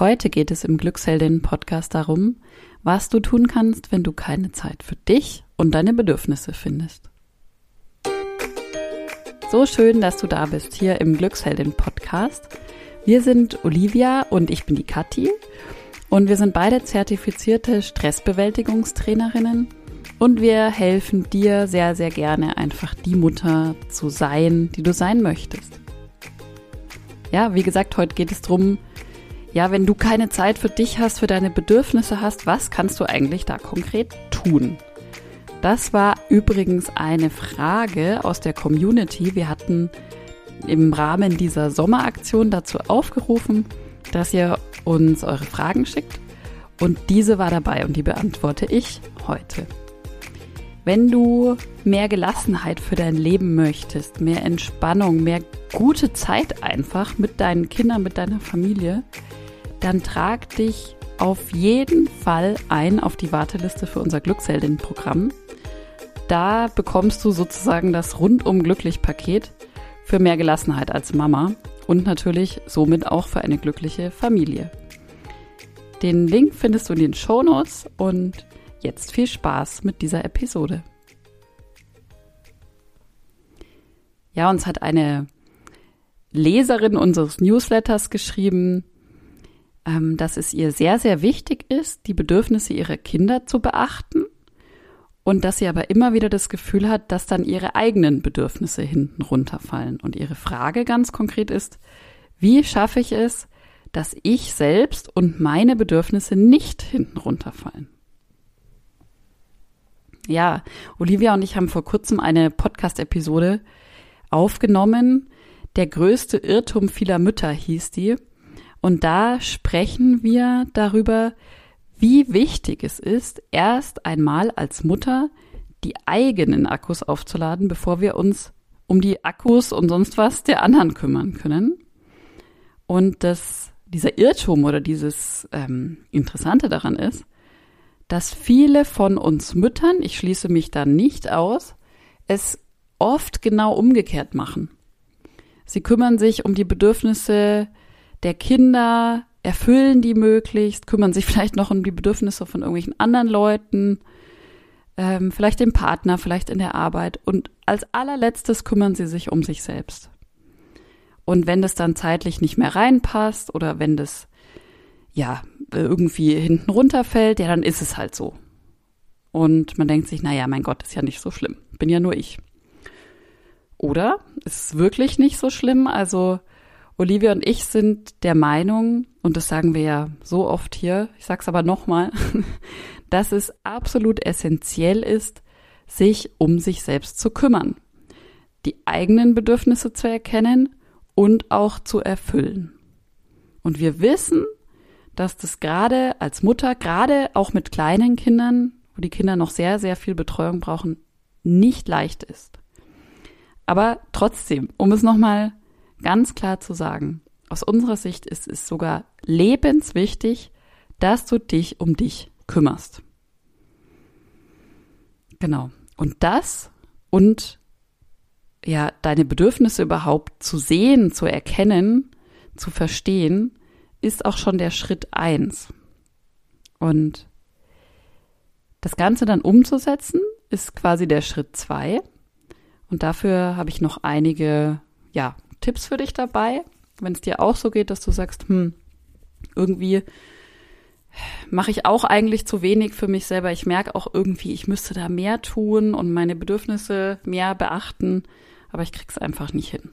Heute geht es im Glücksheldin-Podcast darum, was du tun kannst, wenn du keine Zeit für dich und deine Bedürfnisse findest. So schön, dass du da bist hier im Glücksheldin-Podcast. Wir sind Olivia und ich bin die Kathi und wir sind beide zertifizierte Stressbewältigungstrainerinnen und wir helfen dir sehr, sehr gerne einfach die Mutter zu sein, die du sein möchtest. Ja, wie gesagt, heute geht es darum, ja, wenn du keine Zeit für dich hast, für deine Bedürfnisse hast, was kannst du eigentlich da konkret tun? Das war übrigens eine Frage aus der Community. Wir hatten im Rahmen dieser Sommeraktion dazu aufgerufen, dass ihr uns eure Fragen schickt. Und diese war dabei und die beantworte ich heute. Wenn du mehr Gelassenheit für dein Leben möchtest, mehr Entspannung, mehr gute Zeit einfach mit deinen Kindern, mit deiner Familie, dann trag dich auf jeden Fall ein auf die Warteliste für unser Glücksheldin-Programm. Da bekommst du sozusagen das rundum glücklich Paket für mehr Gelassenheit als Mama und natürlich somit auch für eine glückliche Familie. Den Link findest du in den Show Notes und jetzt viel Spaß mit dieser Episode. Ja, uns hat eine Leserin unseres Newsletters geschrieben, ähm, dass es ihr sehr, sehr wichtig ist, die Bedürfnisse ihrer Kinder zu beachten und dass sie aber immer wieder das Gefühl hat, dass dann ihre eigenen Bedürfnisse hinten runterfallen. Und ihre Frage ganz konkret ist, wie schaffe ich es, dass ich selbst und meine Bedürfnisse nicht hinten runterfallen? Ja, Olivia und ich haben vor kurzem eine Podcast-Episode aufgenommen. Der größte Irrtum vieler Mütter hieß die. Und da sprechen wir darüber, wie wichtig es ist, erst einmal als Mutter die eigenen Akkus aufzuladen, bevor wir uns um die Akkus und sonst was der anderen kümmern können. Und dass dieser Irrtum oder dieses ähm, Interessante daran ist, dass viele von uns Müttern, ich schließe mich da nicht aus, es oft genau umgekehrt machen. Sie kümmern sich um die Bedürfnisse der Kinder, erfüllen die möglichst, kümmern sich vielleicht noch um die Bedürfnisse von irgendwelchen anderen Leuten, ähm, vielleicht dem Partner, vielleicht in der Arbeit und als allerletztes kümmern sie sich um sich selbst. Und wenn das dann zeitlich nicht mehr reinpasst oder wenn das ja irgendwie hinten runterfällt, ja, dann ist es halt so. Und man denkt sich, naja, mein Gott, ist ja nicht so schlimm. Bin ja nur ich. Oder ist es wirklich nicht so schlimm? Also Olivia und ich sind der Meinung, und das sagen wir ja so oft hier, ich sag's aber nochmal, dass es absolut essentiell ist, sich um sich selbst zu kümmern, die eigenen Bedürfnisse zu erkennen und auch zu erfüllen. Und wir wissen, dass das gerade als Mutter, gerade auch mit kleinen Kindern, wo die Kinder noch sehr, sehr viel Betreuung brauchen, nicht leicht ist. Aber trotzdem, um es nochmal ganz klar zu sagen, aus unserer Sicht ist es sogar lebenswichtig, dass du dich um dich kümmerst. Genau. Und das und ja, deine Bedürfnisse überhaupt zu sehen, zu erkennen, zu verstehen, ist auch schon der Schritt eins. Und das Ganze dann umzusetzen, ist quasi der Schritt zwei. Und dafür habe ich noch einige, ja, Tipps für dich dabei, wenn es dir auch so geht, dass du sagst, hm, irgendwie mache ich auch eigentlich zu wenig für mich selber. Ich merke auch irgendwie, ich müsste da mehr tun und meine Bedürfnisse mehr beachten, aber ich krieg's einfach nicht hin.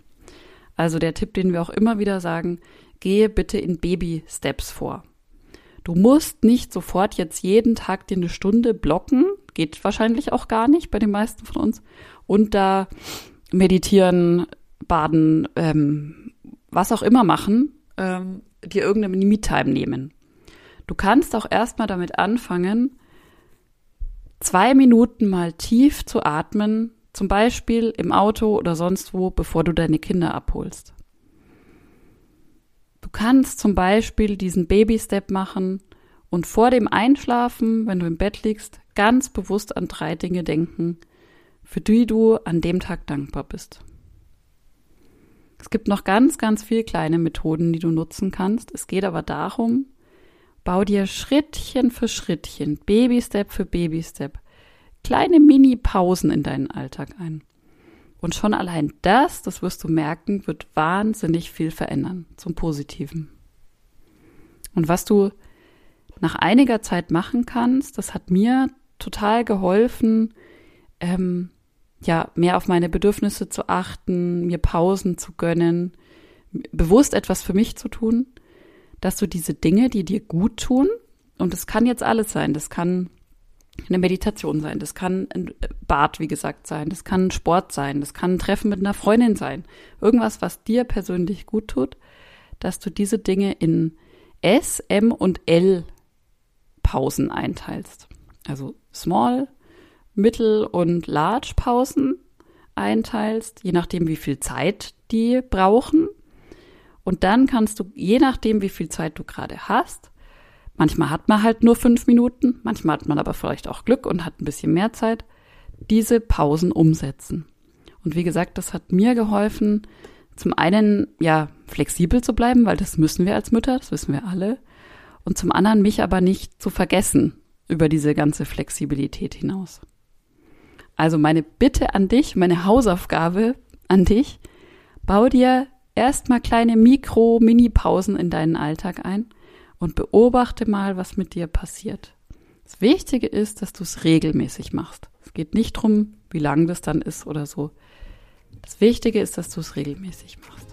Also der Tipp, den wir auch immer wieder sagen, gehe bitte in Baby-Steps vor. Du musst nicht sofort jetzt jeden Tag dir eine Stunde blocken, geht wahrscheinlich auch gar nicht bei den meisten von uns, und da meditieren, baden, ähm, was auch immer machen, ähm, dir irgendeine Me-Time nehmen. Du kannst auch erstmal damit anfangen, zwei Minuten mal tief zu atmen, zum Beispiel im Auto oder sonst wo, bevor du deine Kinder abholst. Du kannst zum Beispiel diesen Baby-Step machen und vor dem Einschlafen, wenn du im Bett liegst, ganz bewusst an drei Dinge denken, für die du an dem Tag dankbar bist. Es gibt noch ganz, ganz viele kleine Methoden, die du nutzen kannst. Es geht aber darum, Bau dir Schrittchen für Schrittchen, Baby-Step für Baby-Step, kleine Mini-Pausen in deinen Alltag ein. Und schon allein das, das wirst du merken, wird wahnsinnig viel verändern zum Positiven. Und was du nach einiger Zeit machen kannst, das hat mir total geholfen, ähm, ja, mehr auf meine Bedürfnisse zu achten, mir Pausen zu gönnen, bewusst etwas für mich zu tun, dass du diese Dinge, die dir gut tun, und das kann jetzt alles sein, das kann eine Meditation sein, das kann ein Bad, wie gesagt, sein, das kann Sport sein, das kann ein Treffen mit einer Freundin sein, irgendwas, was dir persönlich gut tut, dass du diese Dinge in S, M und L Pausen einteilst. Also Small, Mittel und Large Pausen einteilst, je nachdem, wie viel Zeit die brauchen. Und dann kannst du, je nachdem, wie viel Zeit du gerade hast, manchmal hat man halt nur fünf Minuten, manchmal hat man aber vielleicht auch Glück und hat ein bisschen mehr Zeit, diese Pausen umsetzen. Und wie gesagt, das hat mir geholfen, zum einen, ja, flexibel zu bleiben, weil das müssen wir als Mütter, das wissen wir alle. Und zum anderen mich aber nicht zu vergessen über diese ganze Flexibilität hinaus. Also meine Bitte an dich, meine Hausaufgabe an dich, bau dir erstmal kleine Mikro-Mini-Pausen in deinen Alltag ein und beobachte mal, was mit dir passiert. Das Wichtige ist, dass du es regelmäßig machst. Es geht nicht drum, wie lang das dann ist oder so. Das Wichtige ist, dass du es regelmäßig machst.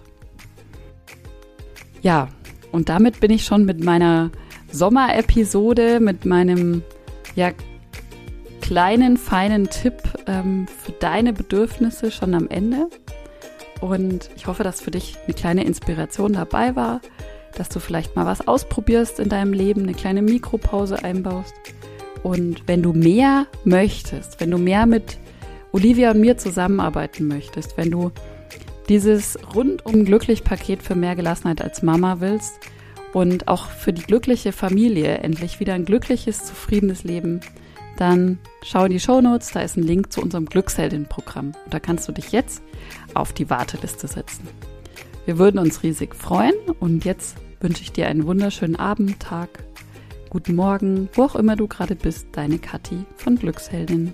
Ja, und damit bin ich schon mit meiner Sommerepisode, mit meinem ja, kleinen, feinen Tipp ähm, für deine Bedürfnisse schon am Ende. Und ich hoffe, dass für dich eine kleine Inspiration dabei war, dass du vielleicht mal was ausprobierst in deinem Leben, eine kleine Mikropause einbaust. Und wenn du mehr möchtest, wenn du mehr mit Olivia und mir zusammenarbeiten möchtest, wenn du dieses rundum glücklich Paket für mehr Gelassenheit als Mama willst und auch für die glückliche Familie endlich wieder ein glückliches, zufriedenes Leben, dann schau in die Show Notes, da ist ein Link zu unserem Glücksheldin-Programm. Und da kannst du dich jetzt auf die Warteliste setzen. Wir würden uns riesig freuen und jetzt wünsche ich dir einen wunderschönen Abend, Tag, guten Morgen, wo auch immer du gerade bist, deine Kathi von Glücksheldin.